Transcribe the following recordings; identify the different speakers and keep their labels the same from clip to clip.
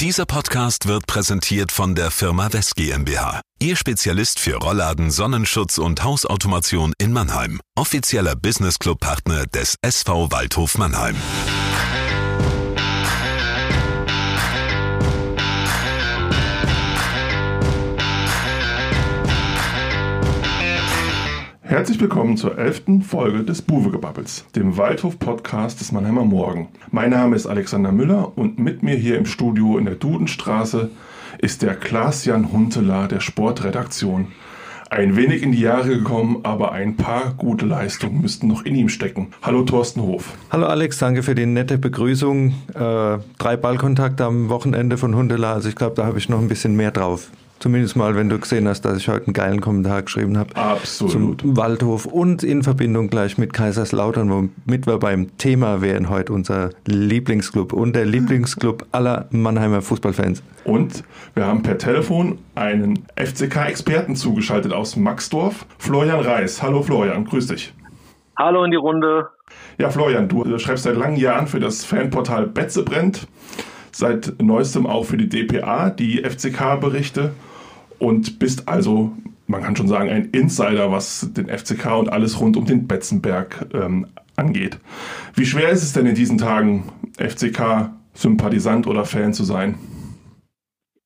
Speaker 1: Dieser Podcast wird präsentiert von der Firma West GmbH. Ihr Spezialist für Rollladen, Sonnenschutz und Hausautomation in Mannheim. Offizieller Business Club Partner des SV Waldhof Mannheim.
Speaker 2: Herzlich willkommen zur elften Folge des Buwegebabbels, dem Waldhof-Podcast des Mannheimer Morgen. Mein Name ist Alexander Müller und mit mir hier im Studio in der Dudenstraße ist der Klaas-Jan Huntelaar der Sportredaktion. Ein wenig in die Jahre gekommen, aber ein paar gute Leistungen müssten noch in ihm stecken. Hallo Thorsten Hof.
Speaker 3: Hallo Alex, danke für die nette Begrüßung. Äh, drei Ballkontakte am Wochenende von Huntelaar, also ich glaube, da habe ich noch ein bisschen mehr drauf. Zumindest mal, wenn du gesehen hast, dass ich heute einen geilen Kommentar geschrieben habe.
Speaker 2: Absolut.
Speaker 3: Zum Waldhof und in Verbindung gleich mit Kaiserslautern, womit wir beim Thema wären heute unser Lieblingsclub und der Lieblingsclub aller Mannheimer Fußballfans.
Speaker 2: Und wir haben per Telefon einen FCK-Experten zugeschaltet aus Maxdorf, Florian Reis. Hallo Florian, grüß dich.
Speaker 4: Hallo in die Runde.
Speaker 2: Ja, Florian, du schreibst seit langen Jahren für das Fanportal Betze brennt seit neuestem auch für die DPA, die FCK-Berichte und bist also, man kann schon sagen, ein Insider, was den FCK und alles rund um den Betzenberg ähm, angeht. Wie schwer ist es denn in diesen Tagen, FCK-Sympathisant oder Fan zu sein?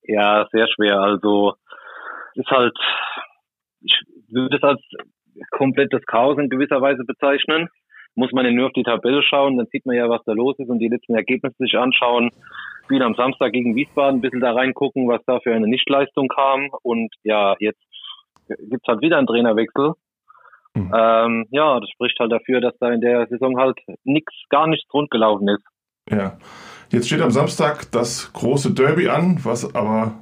Speaker 4: Ja, sehr schwer. Also ist halt, ich würde es als komplettes Chaos in gewisser Weise bezeichnen. Muss man ja nur auf die Tabelle schauen, dann sieht man ja, was da los ist und die letzten Ergebnisse sich anschauen. Spiel am Samstag gegen Wiesbaden, ein bisschen da reingucken, was da für eine Nichtleistung kam. Und ja, jetzt gibt's halt wieder einen Trainerwechsel. Mhm. Ähm, ja, das spricht halt dafür, dass da in der Saison halt nichts, gar nichts rundgelaufen ist.
Speaker 2: Ja. Jetzt steht am Samstag das große Derby an, was aber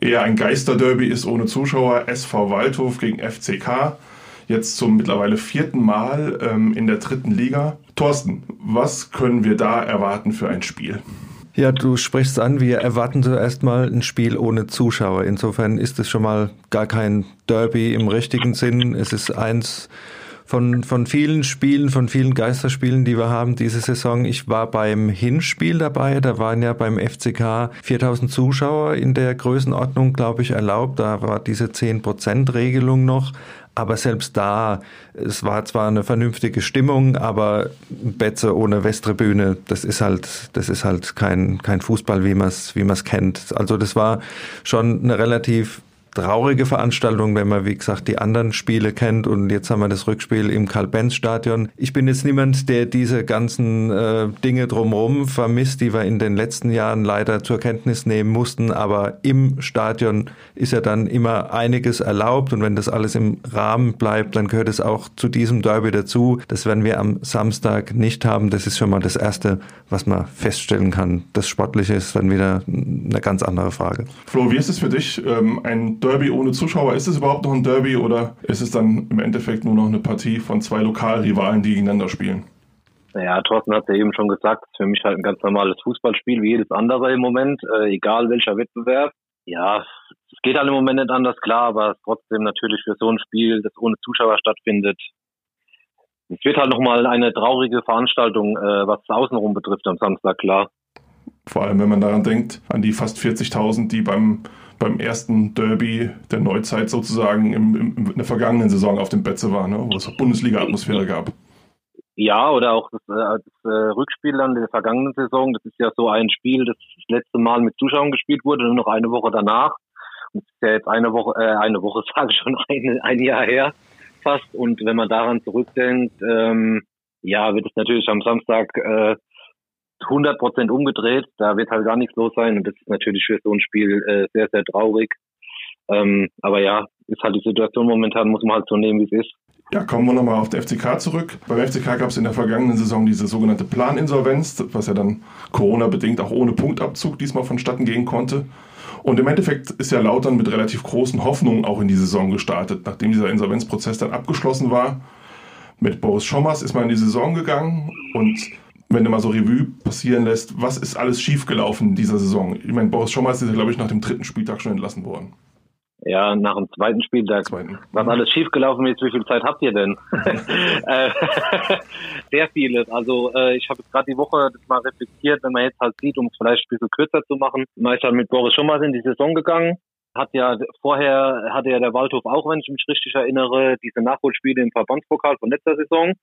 Speaker 2: eher ein Geisterderby ist ohne Zuschauer. SV Waldhof gegen FCK. Jetzt zum mittlerweile vierten Mal ähm, in der dritten Liga. Thorsten, was können wir da erwarten für ein Spiel?
Speaker 3: Ja, du sprichst an, wir erwarten zuerst mal ein Spiel ohne Zuschauer. Insofern ist es schon mal gar kein Derby im richtigen Sinn. Es ist eins von, von vielen Spielen, von vielen Geisterspielen, die wir haben diese Saison. Ich war beim Hinspiel dabei, da waren ja beim FCK 4000 Zuschauer in der Größenordnung, glaube ich, erlaubt. Da war diese 10%-Regelung noch. Aber selbst da, es war zwar eine vernünftige Stimmung, aber Betze ohne Westtribüne, das ist halt, das ist halt kein, kein Fußball, wie man es wie man's kennt. Also das war schon eine relativ traurige Veranstaltung, wenn man, wie gesagt, die anderen Spiele kennt. Und jetzt haben wir das Rückspiel im Karl-Benz-Stadion. Ich bin jetzt niemand, der diese ganzen äh, Dinge drumherum vermisst, die wir in den letzten Jahren leider zur Kenntnis nehmen mussten. Aber im Stadion ist ja dann immer einiges erlaubt. Und wenn das alles im Rahmen bleibt, dann gehört es auch zu diesem Derby dazu. Das werden wir am Samstag nicht haben. Das ist schon mal das Erste, was man feststellen kann. Das Sportliche ist dann wieder eine ganz andere Frage.
Speaker 2: Flo, wie ist es für dich, ähm, ein Derby ohne Zuschauer? Ist es überhaupt noch ein Derby oder ist es dann im Endeffekt nur noch eine Partie von zwei Lokalrivalen, die gegeneinander spielen?
Speaker 4: Naja, Thorsten hat ja eben schon gesagt, es ist für mich halt ein ganz normales Fußballspiel wie jedes andere im Moment, äh, egal welcher Wettbewerb. Ja, es geht halt im Moment nicht anders, klar, aber trotzdem natürlich für so ein Spiel, das ohne Zuschauer stattfindet, es wird halt nochmal eine traurige Veranstaltung, äh, was Außenrum betrifft am Samstag, klar.
Speaker 2: Vor allem, wenn man daran denkt, an die fast 40.000, die beim, beim ersten Derby der Neuzeit sozusagen im, im, in der vergangenen Saison auf dem Betze waren, ne? wo es Bundesliga-Atmosphäre gab.
Speaker 4: Ja, oder auch das, äh, das äh, Rückspiel an der vergangenen Saison. Das ist ja so ein Spiel, das das letzte Mal mit Zuschauern gespielt wurde, nur noch eine Woche danach. Und das ist ja jetzt eine Woche, äh, eine Woche, sage ich schon, ein, ein Jahr her fast. Und wenn man daran zurückdenkt, ähm, ja, wird es natürlich am Samstag äh, 100 Prozent umgedreht. Da wird halt gar nichts los sein und das ist natürlich für so ein Spiel äh, sehr, sehr traurig. Ähm, aber ja, ist halt die Situation momentan, muss man halt so nehmen, wie es ist.
Speaker 2: Ja, kommen wir nochmal auf den FCK zurück. Beim FCK gab es in der vergangenen Saison diese sogenannte Planinsolvenz, was ja dann Corona-bedingt auch ohne Punktabzug diesmal vonstatten gehen konnte. Und im Endeffekt ist ja Lautern mit relativ großen Hoffnungen auch in die Saison gestartet, nachdem dieser Insolvenzprozess dann abgeschlossen war. Mit Boris Schommers ist man in die Saison gegangen und wenn du mal so Revue passieren lässt, was ist alles schiefgelaufen in dieser Saison? Ich meine, Boris Schommers ist ja, glaube ich, nach dem dritten Spieltag schon entlassen worden.
Speaker 4: Ja, nach dem zweiten Spieltag. Zweiten. Was alles schiefgelaufen ist, wie viel Zeit habt ihr denn? Äh, sehr vieles. Also äh, ich habe gerade die Woche das mal reflektiert, wenn man jetzt halt sieht, um es vielleicht ein bisschen kürzer zu machen. Man ist halt mit Boris mal in die Saison gegangen. Hat ja vorher hatte ja der Waldhof auch, wenn ich mich richtig erinnere, diese Nachholspiele im Verbandspokal von letzter Saison.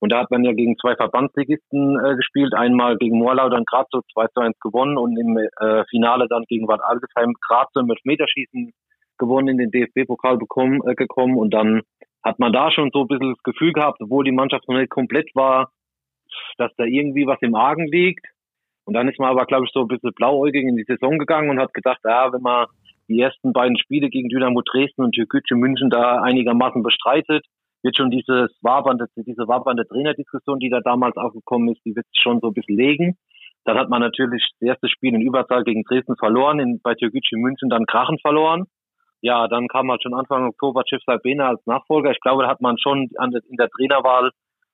Speaker 4: Und da hat man ja gegen zwei Verbandsligisten äh, gespielt. Einmal gegen Moorlaudern Grazo 2 zu 1 gewonnen und im äh, Finale dann gegen Bad Algesheim Grazo mit Meterschießen gewonnen in den DFB-Pokal bekommen, äh, gekommen. Und dann hat man da schon so ein bisschen das Gefühl gehabt, obwohl die Mannschaft noch nicht komplett war, dass da irgendwie was im Argen liegt. Und dann ist man aber, glaube ich, so ein bisschen blauäugig in die Saison gegangen und hat gedacht, ja, wenn man die ersten beiden Spiele gegen Dynamo Dresden und Türkgücü München da einigermaßen bestreitet, wird schon dieses wabernde, diese wabernde Trainerdiskussion, die da damals aufgekommen ist, die wird schon so ein bisschen legen. Dann hat man natürlich das erste Spiel in Überzahl gegen Dresden verloren, in, bei Türkgücü München dann Krachen verloren. Ja, dann kam halt schon Anfang Oktober Chef Salbena als Nachfolger. Ich glaube, da hat man schon in der Trainerwahl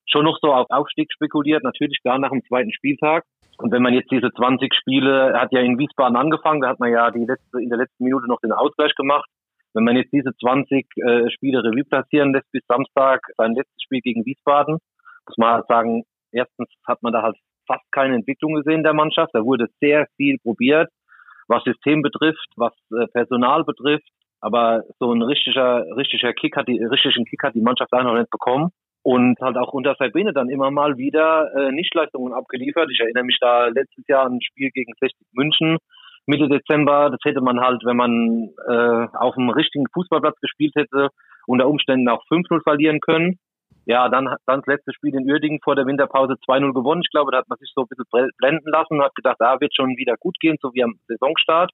Speaker 4: schon noch so auf Aufstieg spekuliert, natürlich gar nach dem zweiten Spieltag. Und wenn man jetzt diese 20 Spiele, er hat ja in Wiesbaden angefangen, da hat man ja die letzte, in der letzten Minute noch den Ausgleich gemacht. Wenn man jetzt diese 20 äh, Spiele Revue passieren lässt bis Samstag, sein letztes Spiel gegen Wiesbaden, muss man halt sagen, erstens hat man da halt fast keine Entwicklung gesehen der Mannschaft. Da wurde sehr viel probiert, was System betrifft, was äh, Personal betrifft. Aber so ein richtiger, richtiger Kick hat die, richtigen Kick hat die Mannschaft noch nicht bekommen. Und halt auch unter Sabine dann immer mal wieder äh, Nichtleistungen abgeliefert. Ich erinnere mich da letztes Jahr an ein Spiel gegen 60 München, Mitte Dezember. Das hätte man halt, wenn man äh, auf einem richtigen Fußballplatz gespielt hätte, unter Umständen auch 5-0 verlieren können. Ja, dann, dann das letzte Spiel in Uerdingen vor der Winterpause 2-0 gewonnen. Ich glaube, da hat man sich so ein bisschen blenden lassen und hat gedacht, da ah, wird schon wieder gut gehen, so wie am Saisonstart.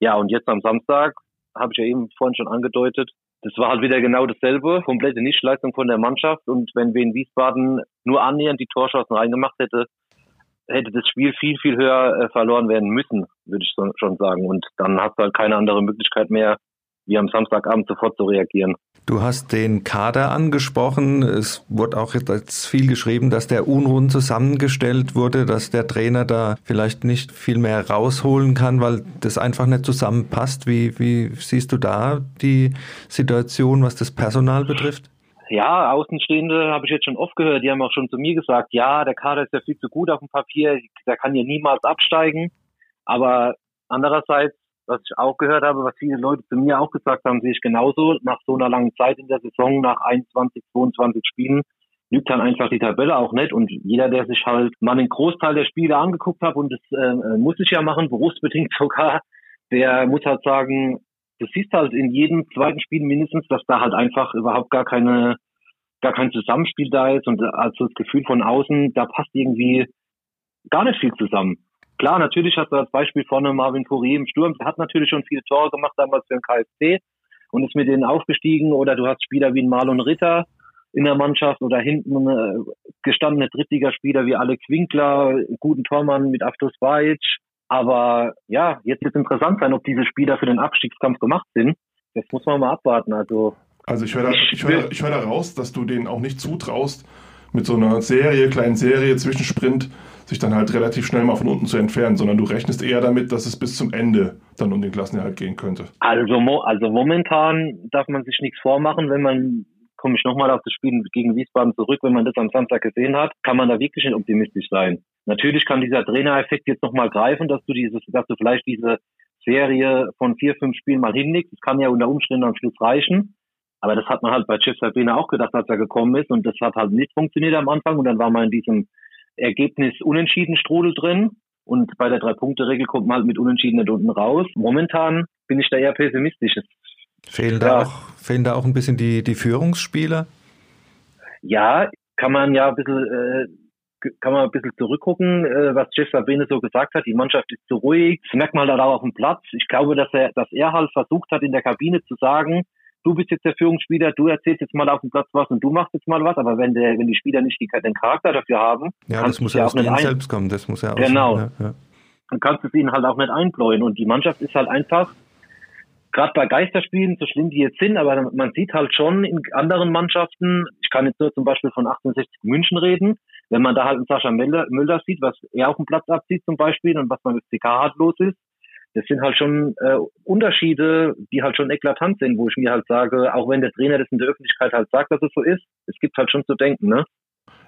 Speaker 4: Ja, und jetzt am Samstag, habe ich ja eben vorhin schon angedeutet, das war halt wieder genau dasselbe, komplette Nichtleistung von der Mannschaft. Und wenn wir in Wiesbaden nur annähernd die Torschancen reingemacht hätte, hätte das Spiel viel, viel höher äh, verloren werden müssen, würde ich so, schon sagen. Und dann hast du halt keine andere Möglichkeit mehr, wie am Samstagabend sofort zu reagieren.
Speaker 3: Du hast den Kader angesprochen. Es wurde auch jetzt viel geschrieben, dass der unrund zusammengestellt wurde, dass der Trainer da vielleicht nicht viel mehr rausholen kann, weil das einfach nicht zusammenpasst. Wie, wie siehst du da die Situation, was das Personal betrifft?
Speaker 4: Ja, Außenstehende habe ich jetzt schon oft gehört, die haben auch schon zu mir gesagt, ja, der Kader ist ja viel zu gut auf dem Papier, der kann ja niemals absteigen. Aber andererseits, was ich auch gehört habe, was viele Leute zu mir auch gesagt haben, sehe ich genauso, nach so einer langen Zeit in der Saison, nach 21, 22 Spielen, lügt dann einfach die Tabelle auch nicht. Und jeder, der sich halt mal den Großteil der Spiele angeguckt hat, und das äh, muss ich ja machen, berufsbedingt sogar, der muss halt sagen, du siehst halt in jedem zweiten Spiel mindestens, dass da halt einfach überhaupt gar keine, gar kein Zusammenspiel da ist und also das Gefühl von außen, da passt irgendwie gar nicht viel zusammen. Klar, natürlich hast du als Beispiel vorne Marvin Fourier im Sturm, der hat natürlich schon viele Tore gemacht damals für den KFC und ist mit denen aufgestiegen oder du hast Spieler wie Marlon Ritter in der Mannschaft oder hinten äh, gestandene Drittligaspieler wie Alec Winkler, guten Tormann mit Aftos Bajic, aber ja, jetzt wird es interessant sein, ob diese Spieler für den Abstiegskampf gemacht sind. Das muss man mal abwarten. Also,
Speaker 2: also ich höre da, ich hör, ich hör da raus, dass du denen auch nicht zutraust, mit so einer Serie, kleinen Serie, Zwischensprint, sich dann halt relativ schnell mal von unten zu entfernen, sondern du rechnest eher damit, dass es bis zum Ende dann um den Klassenerhalt gehen könnte.
Speaker 4: Also, also momentan darf man sich nichts vormachen, wenn man komme ich nochmal auf das Spiel gegen Wiesbaden zurück. Wenn man das am Samstag gesehen hat, kann man da wirklich nicht optimistisch sein. Natürlich kann dieser Trainereffekt jetzt nochmal greifen, dass du dieses, dass du vielleicht diese Serie von vier, fünf Spielen mal hinlegst. Das kann ja unter Umständen am Schluss reichen. Aber das hat man halt bei Chef Sabina auch gedacht, als er gekommen ist. Und das hat halt nicht funktioniert am Anfang. Und dann war man in diesem Ergebnis unentschieden Strudel drin. Und bei der Drei-Punkte-Regel kommt man halt mit Unentschieden nicht unten raus. Momentan bin ich da eher pessimistisch.
Speaker 3: Fehlen, da auch, fehlen da auch ein bisschen die, die Führungsspieler?
Speaker 4: Ja, kann man ja ein bisschen, äh, kann man ein bisschen zurückgucken, äh, was Jeff Sabine so gesagt hat. Die Mannschaft ist zu ruhig. Das merkt man halt auch auf dem Platz. Ich glaube, dass er, dass er halt versucht hat, in der Kabine zu sagen, du bist jetzt der Führungsspieler, du erzählst jetzt mal auf dem Platz was und du machst jetzt mal was, aber wenn der, wenn die Spieler nicht die, den Charakter dafür haben,
Speaker 3: ja, das muss ja aus ihnen selbst kommen, das muss ja
Speaker 4: auch genau, sein, ja, ja. dann kannst du es ihnen halt auch nicht einbläuen und die Mannschaft ist halt einfach gerade bei Geisterspielen, so schlimm die jetzt sind, aber man sieht halt schon in anderen Mannschaften, ich kann jetzt nur zum Beispiel von 68 München reden, wenn man da halt einen Sascha Müller, Müller sieht, was er auf dem Platz abzieht zum Beispiel und was beim FCK halt los ist, das sind halt schon äh, Unterschiede, die halt schon eklatant sind, wo ich mir halt sage, auch wenn der Trainer das in der Öffentlichkeit halt sagt, dass es so ist, es gibt halt schon zu denken, ne?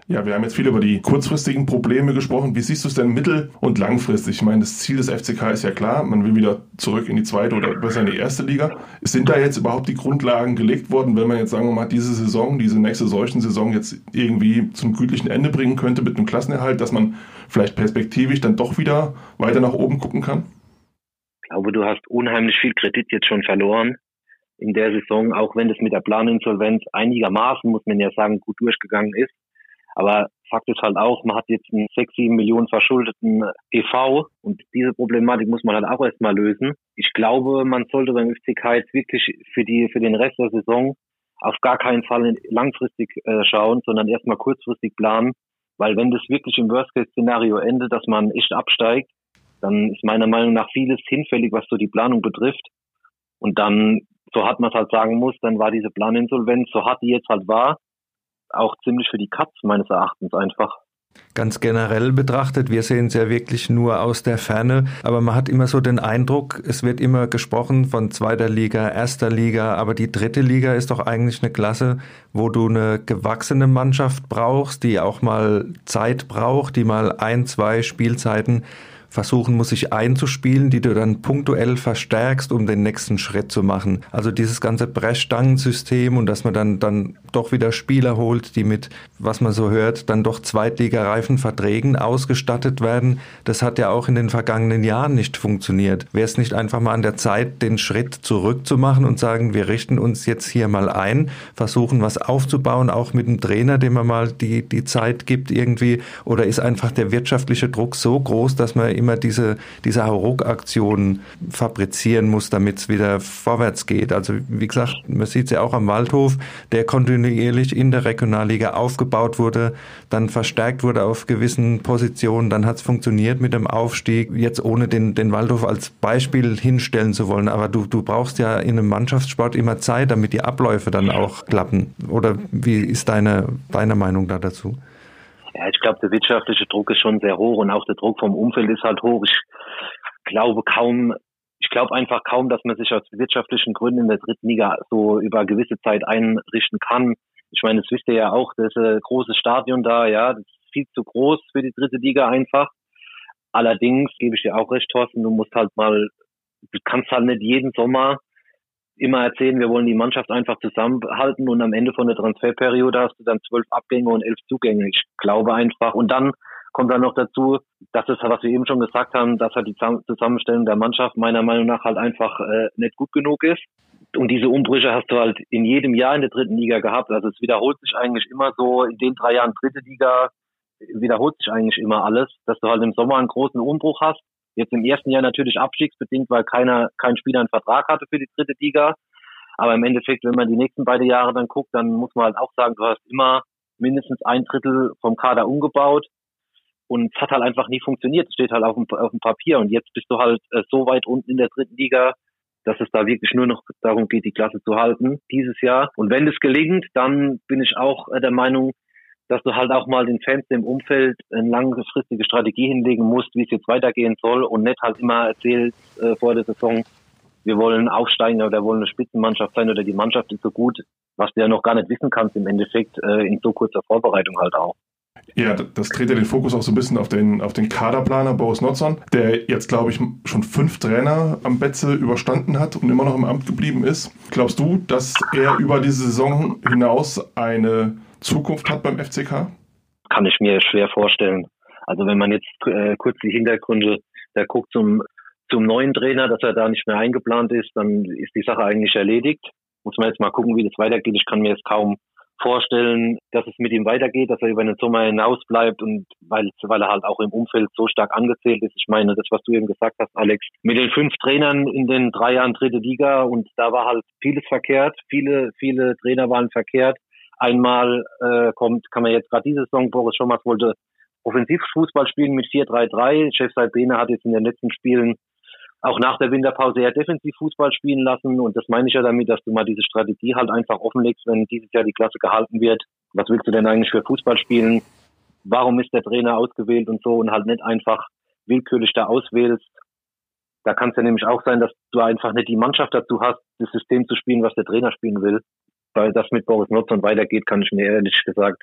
Speaker 2: Ja, wir haben jetzt viel über die kurzfristigen Probleme gesprochen. Wie siehst du es denn mittel- und langfristig? Ich meine, das Ziel des FCK ist ja klar, man will wieder zurück in die zweite oder besser in die erste Liga. Sind da jetzt überhaupt die Grundlagen gelegt worden, wenn man jetzt, sagen wir mal, diese Saison, diese nächste solchen Saison jetzt irgendwie zum gütlichen Ende bringen könnte mit einem Klassenerhalt, dass man vielleicht perspektivisch dann doch wieder weiter nach oben gucken kann?
Speaker 4: Ich glaube, du hast unheimlich viel Kredit jetzt schon verloren in der Saison, auch wenn das mit der Planinsolvenz einigermaßen, muss man ja sagen, gut durchgegangen ist. Aber Fakt ist halt auch, man hat jetzt einen 6, 7 Millionen verschuldeten EV und diese Problematik muss man halt auch erstmal lösen. Ich glaube, man sollte beim FCK jetzt wirklich für die, für den Rest der Saison auf gar keinen Fall langfristig äh, schauen, sondern erstmal kurzfristig planen. Weil wenn das wirklich im Worst-Case-Szenario endet, dass man echt absteigt, dann ist meiner Meinung nach vieles hinfällig, was so die Planung betrifft. Und dann, so hart man es halt sagen muss, dann war diese Planinsolvenz, so hart die jetzt halt war, auch ziemlich für die Katz meines Erachtens einfach.
Speaker 3: Ganz generell betrachtet, wir sehen es ja wirklich nur aus der Ferne, aber man hat immer so den Eindruck, es wird immer gesprochen von zweiter Liga, erster Liga, aber die dritte Liga ist doch eigentlich eine Klasse, wo du eine gewachsene Mannschaft brauchst, die auch mal Zeit braucht, die mal ein, zwei Spielzeiten versuchen muss, sich einzuspielen, die du dann punktuell verstärkst, um den nächsten Schritt zu machen. Also dieses ganze Brechstangensystem und dass man dann, dann doch wieder Spieler holt, die mit, was man so hört, dann doch zweitligareifen Verträgen ausgestattet werden. Das hat ja auch in den vergangenen Jahren nicht funktioniert. Wäre es nicht einfach mal an der Zeit, den Schritt zurückzumachen und sagen, wir richten uns jetzt hier mal ein, versuchen was aufzubauen, auch mit dem Trainer, dem man mal die, die Zeit gibt irgendwie, oder ist einfach der wirtschaftliche Druck so groß, dass man immer diese, diese Hauruck-Aktionen fabrizieren muss, damit es wieder vorwärts geht. Also wie gesagt, man sieht es ja auch am Waldhof, der kontinuierlich in der Regionalliga aufgebaut wurde, dann verstärkt wurde auf gewissen Positionen, dann hat es funktioniert mit dem Aufstieg. Jetzt ohne den, den Waldhof als Beispiel hinstellen zu wollen, aber du, du brauchst ja in einem Mannschaftssport immer Zeit, damit die Abläufe dann auch klappen. Oder wie ist deine, deine Meinung da dazu?
Speaker 4: Ja, ich glaube, der wirtschaftliche Druck ist schon sehr hoch und auch der Druck vom Umfeld ist halt hoch. Ich glaube kaum, ich glaube einfach kaum, dass man sich aus wirtschaftlichen Gründen in der dritten Liga so über gewisse Zeit einrichten kann. Ich meine, das wisst ihr ja auch, das ist ein großes Stadion da, ja, das ist viel zu groß für die dritte Liga einfach. Allerdings gebe ich dir auch recht, Thorsten, du musst halt mal, du kannst halt nicht jeden Sommer immer erzählen, wir wollen die Mannschaft einfach zusammenhalten und am Ende von der Transferperiode hast du dann zwölf Abgänge und elf Zugänge. Ich glaube einfach. Und dann kommt dann noch dazu, dass es, was wir eben schon gesagt haben, dass halt die Zusammenstellung der Mannschaft meiner Meinung nach halt einfach äh, nicht gut genug ist. Und diese Umbrüche hast du halt in jedem Jahr in der dritten Liga gehabt. Also es wiederholt sich eigentlich immer so, in den drei Jahren dritte Liga wiederholt sich eigentlich immer alles, dass du halt im Sommer einen großen Umbruch hast Jetzt im ersten Jahr natürlich abstiegsbedingt, weil keiner, kein Spieler einen Vertrag hatte für die dritte Liga. Aber im Endeffekt, wenn man die nächsten beiden Jahre dann guckt, dann muss man halt auch sagen, du hast immer mindestens ein Drittel vom Kader umgebaut. Und es hat halt einfach nie funktioniert. Es steht halt auf dem, auf dem Papier. Und jetzt bist du halt äh, so weit unten in der dritten Liga, dass es da wirklich nur noch darum geht, die Klasse zu halten dieses Jahr. Und wenn das gelingt, dann bin ich auch äh, der Meinung, dass du halt auch mal den Fans im Umfeld eine langfristige Strategie hinlegen musst, wie es jetzt weitergehen soll und nicht halt immer erzählt äh, vor der Saison, wir wollen aufsteigen oder wollen eine Spitzenmannschaft sein oder die Mannschaft ist so gut, was du ja noch gar nicht wissen kannst im Endeffekt äh, in so kurzer Vorbereitung halt auch.
Speaker 2: Ja, das dreht ja den Fokus auch so ein bisschen auf den, auf den Kaderplaner Boris Notzon, der jetzt, glaube ich, schon fünf Trainer am Betze überstanden hat und immer noch im Amt geblieben ist. Glaubst du, dass er über diese Saison hinaus eine Zukunft hat beim FCK?
Speaker 4: Kann ich mir schwer vorstellen. Also wenn man jetzt äh, kurz die Hintergründe, der guckt zum, zum neuen Trainer, dass er da nicht mehr eingeplant ist, dann ist die Sache eigentlich erledigt. Muss man jetzt mal gucken, wie das weitergeht. Ich kann mir jetzt kaum vorstellen, dass es mit ihm weitergeht, dass er über den Sommer hinaus bleibt und weil, weil er halt auch im Umfeld so stark angezählt ist. Ich meine, das, was du eben gesagt hast, Alex, mit den fünf Trainern in den drei Jahren dritte Liga und da war halt vieles verkehrt. Viele, viele Trainer waren verkehrt. Einmal äh, kommt, kann man jetzt gerade diese Saison, Boris Schommers wollte Offensivfußball spielen mit 4-3-3. Chef Salbene hat jetzt in den letzten Spielen auch nach der Winterpause eher Defensivfußball spielen lassen. Und das meine ich ja damit, dass du mal diese Strategie halt einfach offenlegst, wenn dieses Jahr die Klasse gehalten wird. Was willst du denn eigentlich für Fußball spielen? Warum ist der Trainer ausgewählt und so und halt nicht einfach willkürlich da auswählst? Da kann es ja nämlich auch sein, dass du einfach nicht die Mannschaft dazu hast, das System zu spielen, was der Trainer spielen will. Weil das mit Boris Notzon weitergeht, kann ich mir ehrlich gesagt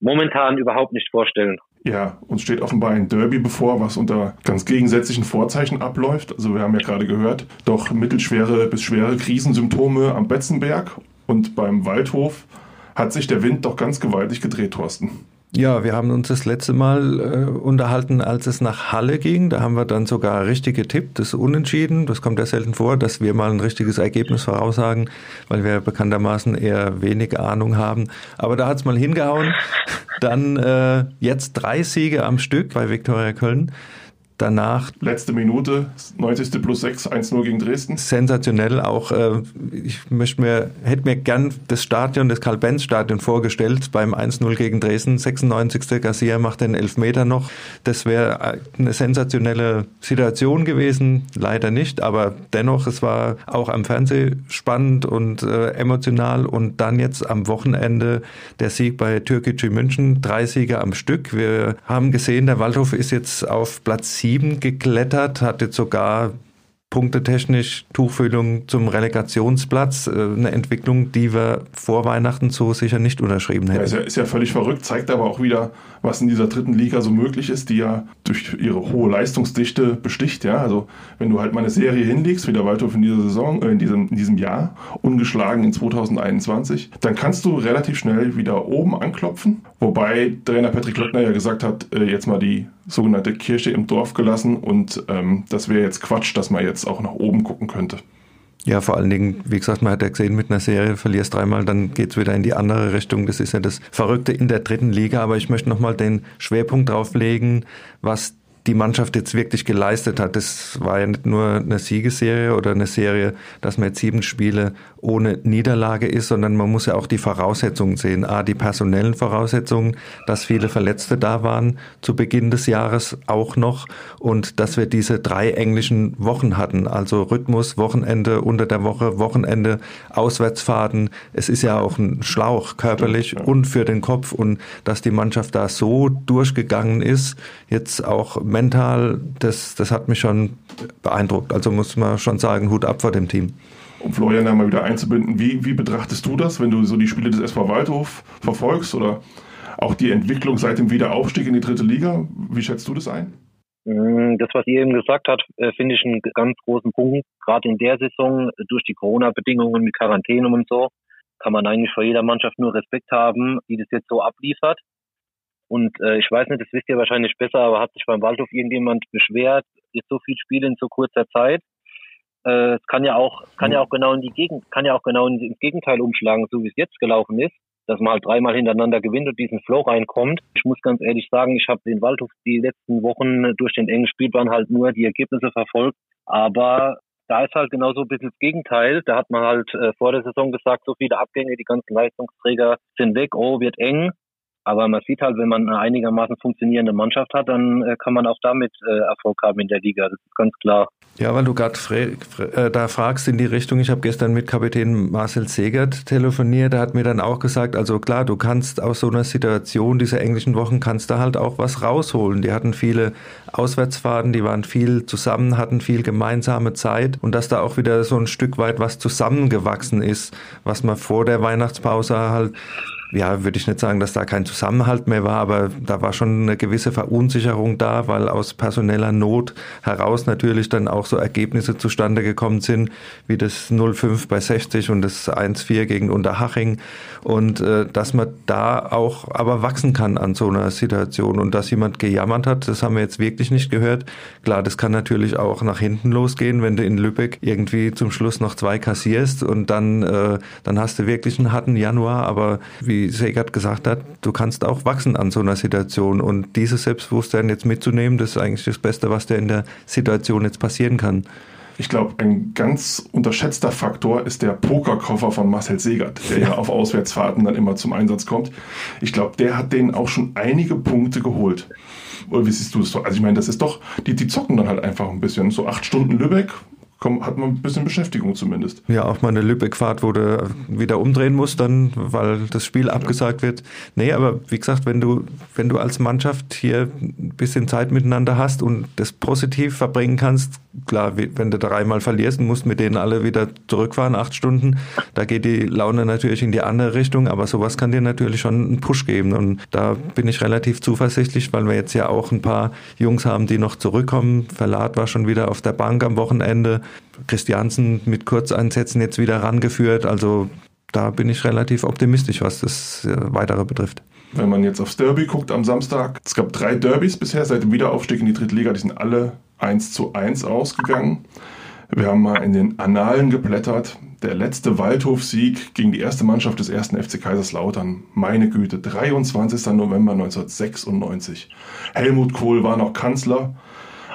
Speaker 4: momentan überhaupt nicht vorstellen.
Speaker 2: Ja, uns steht offenbar ein Derby bevor, was unter ganz gegensätzlichen Vorzeichen abläuft. Also wir haben ja gerade gehört, doch mittelschwere bis schwere Krisensymptome am Betzenberg und beim Waldhof hat sich der Wind doch ganz gewaltig gedreht, Thorsten.
Speaker 3: Ja, wir haben uns das letzte Mal äh, unterhalten, als es nach Halle ging. Da haben wir dann sogar richtig getippt, das Unentschieden. Das kommt ja selten vor, dass wir mal ein richtiges Ergebnis voraussagen, weil wir bekanntermaßen eher wenig Ahnung haben. Aber da hat's mal hingehauen. Dann äh, jetzt drei Siege am Stück bei Viktoria Köln danach.
Speaker 2: Letzte Minute, 90. plus 6, 1-0 gegen Dresden.
Speaker 3: Sensationell auch. Äh, ich möchte mir, hätte mir gern das Stadion, das Karl-Benz-Stadion vorgestellt beim 1-0 gegen Dresden. 96. Garcia macht den Elfmeter noch. Das wäre eine sensationelle Situation gewesen. Leider nicht, aber dennoch, es war auch am Fernsehen spannend und äh, emotional. Und dann jetzt am Wochenende der Sieg bei Türkgücü München. Drei Siege am Stück. Wir haben gesehen, der Waldhof ist jetzt auf Platz 7 7 geklettert, hat jetzt sogar punktetechnisch Tuchfühlung zum Relegationsplatz. Äh, eine Entwicklung, die wir vor Weihnachten so sicher nicht unterschrieben hätten.
Speaker 2: Ja, ist, ja, ist ja völlig verrückt, zeigt aber auch wieder, was in dieser dritten Liga so möglich ist, die ja durch ihre hohe Leistungsdichte besticht. Ja? Also wenn du halt mal eine Serie hinlegst, wie der Waldhof in dieser Saison, äh, in, diesem, in diesem Jahr, ungeschlagen in 2021, dann kannst du relativ schnell wieder oben anklopfen. Wobei Trainer Patrick Löttner ja gesagt hat, äh, jetzt mal die sogenannte Kirche im Dorf gelassen und ähm, das wäre jetzt Quatsch, dass man jetzt auch nach oben gucken könnte.
Speaker 3: Ja, vor allen Dingen, wie gesagt, man hat ja gesehen, mit einer Serie verlierst dreimal, dann geht's wieder in die andere Richtung. Das ist ja das Verrückte in der dritten Liga. Aber ich möchte nochmal den Schwerpunkt drauflegen, was die Mannschaft jetzt wirklich geleistet hat. Das war ja nicht nur eine Siegesserie oder eine Serie, dass man jetzt sieben Spiele ohne Niederlage ist, sondern man muss ja auch die Voraussetzungen sehen. A, die personellen Voraussetzungen, dass viele Verletzte da waren zu Beginn des Jahres auch noch und dass wir diese drei englischen Wochen hatten, also Rhythmus, Wochenende, unter der Woche, Wochenende, Auswärtsfahrten. Es ist ja auch ein Schlauch körperlich und für den Kopf und dass die Mannschaft da so durchgegangen ist, jetzt auch mental, das, das hat mich schon beeindruckt. Also muss man schon sagen, Hut ab vor dem Team.
Speaker 2: Um Florian da mal wieder einzubinden, wie, wie betrachtest du das, wenn du so die Spiele des SV Waldhof verfolgst oder auch die Entwicklung seit dem Wiederaufstieg in die dritte Liga? Wie schätzt du das ein?
Speaker 4: Mm, das, was ihr eben gesagt habt, äh, finde ich einen ganz großen Punkt. Gerade in der Saison durch die Corona-Bedingungen mit Quarantäne und so kann man eigentlich vor jeder Mannschaft nur Respekt haben, die das jetzt so abliefert. Und äh, ich weiß nicht, das wisst ihr wahrscheinlich besser, aber hat sich beim Waldhof irgendjemand beschwert, jetzt so viel Spiele in so kurzer Zeit? Äh, es kann ja auch, kann ja auch genau in die Gegend, kann ja auch genau ins Gegenteil umschlagen, so wie es jetzt gelaufen ist, dass man halt dreimal hintereinander gewinnt und diesen Flow reinkommt. Ich muss ganz ehrlich sagen, ich habe den Waldhof die letzten Wochen durch den engen Spielplan halt nur die Ergebnisse verfolgt, aber da ist halt genauso ein bisschen das Gegenteil. Da hat man halt äh, vor der Saison gesagt, so viele Abgänge, die ganzen Leistungsträger sind weg, oh, wird eng. Aber man sieht halt, wenn man eine einigermaßen funktionierende Mannschaft hat, dann äh, kann man auch damit äh, Erfolg haben in der Liga. Das ist ganz klar.
Speaker 3: Ja, weil du gerade äh, da fragst in die Richtung, ich habe gestern mit Kapitän Marcel Segert telefoniert, der hat mir dann auch gesagt, also klar, du kannst aus so einer Situation dieser englischen Wochen kannst da halt auch was rausholen. Die hatten viele Auswärtsfahrten, die waren viel zusammen, hatten viel gemeinsame Zeit und dass da auch wieder so ein Stück weit was zusammengewachsen ist, was man vor der Weihnachtspause halt ja, würde ich nicht sagen, dass da kein Zusammenhalt mehr war, aber da war schon eine gewisse Verunsicherung da, weil aus personeller Not heraus natürlich dann auch so Ergebnisse zustande gekommen sind, wie das 0-5 bei 60 und das 1-4 gegen Unterhaching. Und äh, dass man da auch aber wachsen kann an so einer Situation und dass jemand gejammert hat, das haben wir jetzt wirklich nicht gehört. Klar, das kann natürlich auch nach hinten losgehen, wenn du in Lübeck irgendwie zum Schluss noch zwei kassierst und dann, äh, dann hast du wirklich einen harten Januar, aber wie wie Segert gesagt hat, du kannst auch wachsen an so einer Situation. Und dieses Selbstbewusstsein jetzt mitzunehmen, das ist eigentlich das Beste, was dir in der Situation jetzt passieren kann.
Speaker 2: Ich glaube, ein ganz unterschätzter Faktor ist der Pokerkoffer von Marcel Segert, der ja auf Auswärtsfahrten dann immer zum Einsatz kommt. Ich glaube, der hat denen auch schon einige Punkte geholt. Oder wie siehst du das? Also ich meine, das ist doch, die, die zocken dann halt einfach ein bisschen. So acht Stunden Lübeck, komm, hat man ein bisschen Beschäftigung zumindest.
Speaker 3: Ja, auch mal eine Lübeck-Fahrt, wo du wieder umdrehen musst, dann, weil das Spiel abgesagt wird. Nee, aber wie gesagt, wenn du, wenn du als Mannschaft hier ein bisschen Zeit miteinander hast und das positiv verbringen kannst, klar, wenn du dreimal verlierst und musst mit denen alle wieder zurückfahren, acht Stunden, da geht die Laune natürlich in die andere Richtung, aber sowas kann dir natürlich schon einen Push geben. Und da bin ich relativ zuversichtlich, weil wir jetzt ja auch ein paar Jungs haben, die noch zurückkommen. Verlat war schon wieder auf der Bank am Wochenende. Christiansen mit Kurzeinsätzen jetzt wieder rangeführt. Also da bin ich relativ optimistisch, was das äh, Weitere betrifft.
Speaker 2: Wenn man jetzt aufs Derby guckt am Samstag, es gab drei Derbys bisher seit dem Wiederaufstieg in die dritte Liga, die sind alle 1 zu 1 ausgegangen. Wir haben mal in den Annalen geblättert. Der letzte Waldhof-Sieg gegen die erste Mannschaft des ersten FC Kaiserslautern. Meine Güte, 23. November 1996. Helmut Kohl war noch Kanzler.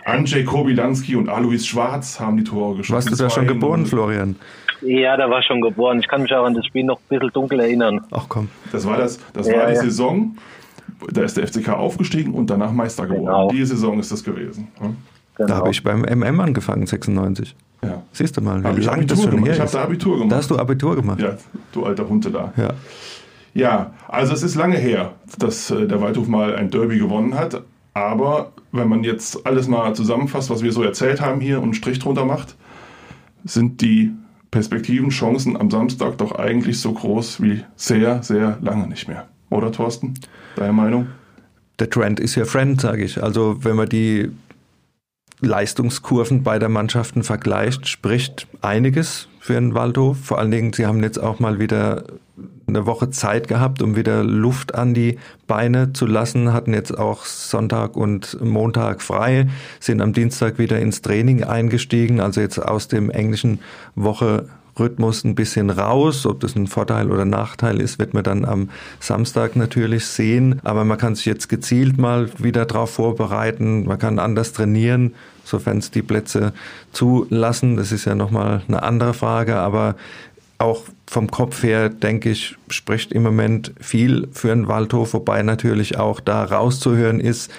Speaker 2: Andrzej Kobilanski und Alois Schwarz haben die Tore geschossen.
Speaker 3: Warst du da schon geboren, Florian?
Speaker 4: Ja, da war schon geboren. Ich kann mich auch an das Spiel noch ein bisschen dunkel erinnern.
Speaker 3: Ach komm.
Speaker 2: Das war, das, das ja, war die ja. Saison, da ist der FCK aufgestiegen und danach Meister geworden. Genau. Die Saison ist das gewesen. Hm?
Speaker 3: Genau. Da habe ich beim MM angefangen, 96. Ja. Siehst du mal,
Speaker 2: wie lange das schon her Ich habe da Abitur gemacht.
Speaker 3: Da hast du Abitur gemacht?
Speaker 2: Ja, du alter Hunde da.
Speaker 3: Ja.
Speaker 2: Ja, also es ist lange her, dass äh, der Waldhof mal ein Derby gewonnen hat. Aber wenn man jetzt alles mal zusammenfasst, was wir so erzählt haben hier und einen Strich drunter macht, sind die Perspektiven, Chancen am Samstag doch eigentlich so groß wie sehr, sehr lange nicht mehr. Oder Thorsten? Deine Meinung?
Speaker 3: Der Trend ist ja Friend, sage ich. Also wenn man die Leistungskurven beider Mannschaften vergleicht, spricht einiges für den Waldhof. Vor allen Dingen, sie haben jetzt auch mal wieder eine Woche Zeit gehabt, um wieder Luft an die Beine zu lassen, hatten jetzt auch Sonntag und Montag frei, sind am Dienstag wieder ins Training eingestiegen, also jetzt aus dem englischen Woche Rhythmus ein bisschen raus. Ob das ein Vorteil oder Nachteil ist, wird man dann am Samstag natürlich sehen. Aber man kann sich jetzt gezielt mal wieder darauf vorbereiten. Man kann anders trainieren, sofern es die Plätze zulassen. Das ist ja nochmal eine andere Frage. Aber auch vom Kopf her, denke ich, spricht im Moment viel für einen Waldhof, wobei natürlich auch da rauszuhören ist,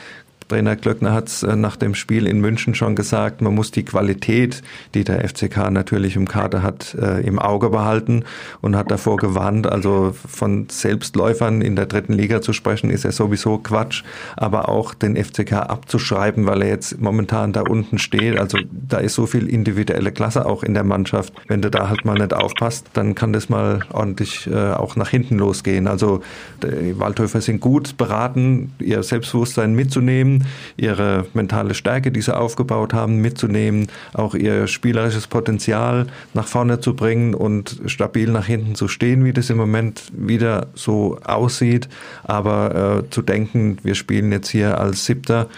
Speaker 3: Trainer Glöckner hat es äh, nach dem Spiel in München schon gesagt, man muss die Qualität, die der FCK natürlich im Kader hat, äh, im Auge behalten und hat davor gewarnt, also von Selbstläufern in der dritten Liga zu sprechen, ist ja sowieso Quatsch, aber auch den FCK abzuschreiben, weil er jetzt momentan da unten steht, also da ist so viel individuelle Klasse auch in der Mannschaft. Wenn du da halt mal nicht aufpasst, dann kann das mal ordentlich äh, auch nach hinten losgehen. Also die Waldhöfer sind gut beraten, ihr Selbstbewusstsein mitzunehmen, ihre mentale Stärke, die sie aufgebaut haben, mitzunehmen, auch ihr spielerisches Potenzial nach vorne zu bringen und stabil nach hinten zu stehen, wie das im Moment wieder so aussieht. Aber äh, zu denken, wir spielen jetzt hier als Siebter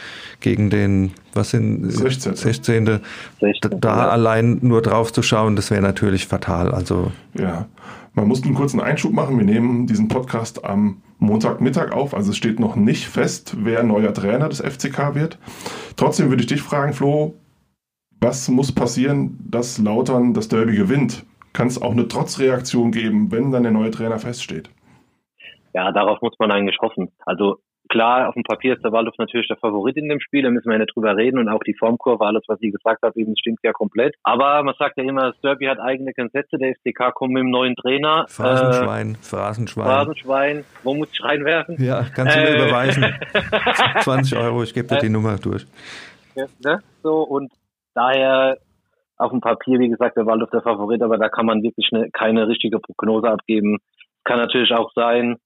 Speaker 3: gegen den was sind 16. 16. 16. Da ja. allein nur drauf zu schauen, das wäre natürlich fatal. Also
Speaker 2: ja, man muss einen kurzen Einschub machen. Wir nehmen diesen Podcast am Montagmittag auf, also es steht noch nicht fest, wer neuer Trainer des FCK wird. Trotzdem würde ich dich fragen, Flo, was muss passieren, dass Lautern das Derby gewinnt? Kann es auch eine Trotzreaktion geben, wenn dann der neue Trainer feststeht?
Speaker 4: Ja, darauf muss man eigentlich hoffen. Also klar, auf dem Papier ist der Waldhof natürlich der Favorit in dem Spiel, da müssen wir ja nicht drüber reden und auch die Formkurve, alles, was sie gesagt hat, eben stimmt ja komplett. Aber man sagt ja immer, das Derby hat eigene Gesetze, der FCK kommt mit dem neuen Trainer.
Speaker 3: Phrasenschwein, äh, Phrasenschwein.
Speaker 4: Phrasenschwein, wo muss ich reinwerfen?
Speaker 3: Ja, kannst du mir äh, überweisen. 20 Euro, ich gebe dir die äh, Nummer durch.
Speaker 4: Ja, ne? So, und daher auf dem Papier, wie gesagt, der Waldhof der Favorit, aber da kann man wirklich eine, keine richtige Prognose abgeben. Kann natürlich auch sein,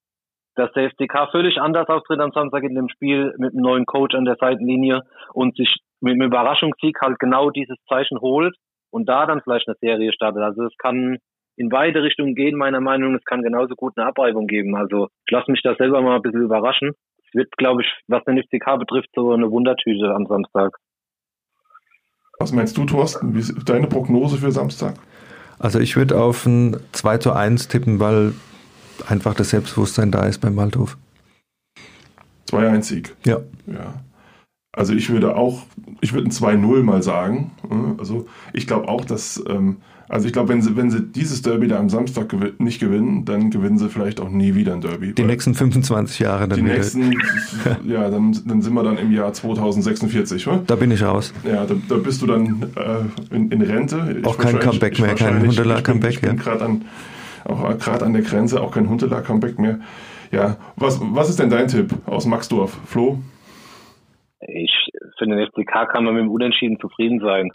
Speaker 4: dass der FCK völlig anders auftritt am Samstag in dem Spiel mit einem neuen Coach an der Seitenlinie und sich mit einem Überraschungssieg halt genau dieses Zeichen holt und da dann vielleicht eine Serie startet. Also es kann in beide Richtungen gehen, meiner Meinung nach. Es kann genauso gut eine Abreibung geben. Also ich lasse mich da selber mal ein bisschen überraschen. Es wird, glaube ich, was den FCK betrifft, so eine Wundertüte am Samstag.
Speaker 2: Was meinst du, Thorsten? Wie ist deine Prognose für Samstag?
Speaker 3: Also ich würde auf ein 2 zu 1 tippen, weil einfach das Selbstbewusstsein da ist beim Waldhof.
Speaker 2: 2-1 Sieg.
Speaker 3: Ja.
Speaker 2: ja. Also ich würde auch, ich würde ein 2-0 mal sagen. Also ich glaube auch, dass, ähm, also ich glaube, wenn sie, wenn sie dieses Derby da am Samstag nicht gewinnen, dann gewinnen sie vielleicht auch nie wieder ein Derby.
Speaker 3: Die nächsten 25 Jahre dann
Speaker 2: Die
Speaker 3: wieder.
Speaker 2: nächsten, ja, dann, dann sind wir dann im Jahr 2046, oder?
Speaker 3: Da bin ich raus.
Speaker 2: Ja, da, da bist du dann äh, in, in Rente. Ich
Speaker 3: Auch kein Comeback mehr, kein
Speaker 2: wahrscheinlich-
Speaker 3: Huntelaar-Comeback,
Speaker 2: Ich bin, bin
Speaker 3: ja.
Speaker 2: gerade an, auch gerade an der Grenze, auch kein Huntelaar-Comeback mehr. Ja, was, was ist denn dein Tipp aus Maxdorf? Flo?
Speaker 4: Ich für den FCK kann man mit dem Unentschieden zufrieden sein.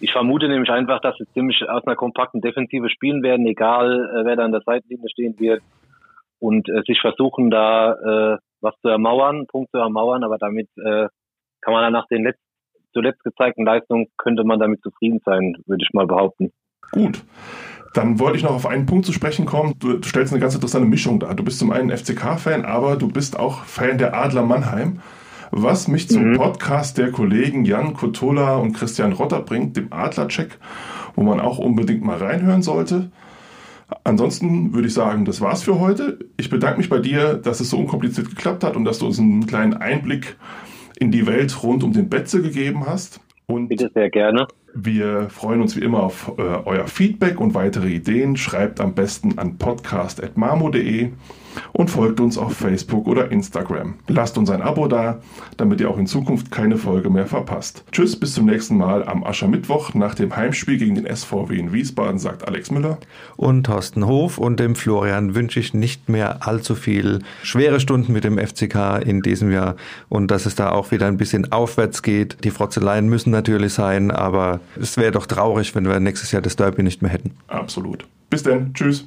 Speaker 4: Ich vermute nämlich einfach, dass sie ziemlich aus einer kompakten Defensive spielen werden, egal äh, wer da an der Seitenlinie stehen wird und äh, sich versuchen da äh, was zu ermauern, Punkt zu ermauern, aber damit äh, kann man dann nach den letzt, zuletzt gezeigten Leistungen könnte man damit zufrieden sein, würde ich mal behaupten.
Speaker 2: Gut. Dann wollte ich noch auf einen Punkt zu sprechen kommen. Du, du stellst eine ganz interessante Mischung dar. Du bist zum einen FCK-Fan, aber du bist auch Fan der Adler Mannheim. Was mich zum
Speaker 4: Mhm.
Speaker 2: Podcast der Kollegen Jan Kotola und Christian Rotter bringt, dem Adlercheck, wo man auch unbedingt mal reinhören sollte. Ansonsten würde ich sagen, das war's für heute. Ich bedanke mich bei dir, dass es so unkompliziert geklappt hat und dass du uns einen kleinen Einblick in die Welt rund um den Betze gegeben hast. Und
Speaker 4: Bitte sehr gerne.
Speaker 2: Wir freuen uns wie immer auf äh, euer Feedback und weitere Ideen. Schreibt am besten an podcast.marmo.de und folgt uns auf Facebook oder Instagram. Lasst uns ein Abo da, damit ihr auch in Zukunft keine Folge mehr verpasst. Tschüss, bis zum nächsten Mal am Aschermittwoch nach dem Heimspiel gegen den SVW in Wiesbaden, sagt Alex Müller.
Speaker 3: Und Thorsten Hof und dem Florian wünsche ich nicht mehr allzu viel schwere Stunden mit dem FCK in diesem Jahr und dass es da auch wieder ein bisschen aufwärts geht. Die Frotzeleien müssen natürlich sein, aber es wäre doch traurig, wenn wir nächstes Jahr das Derby nicht mehr hätten.
Speaker 2: Absolut. Bis dann. Tschüss.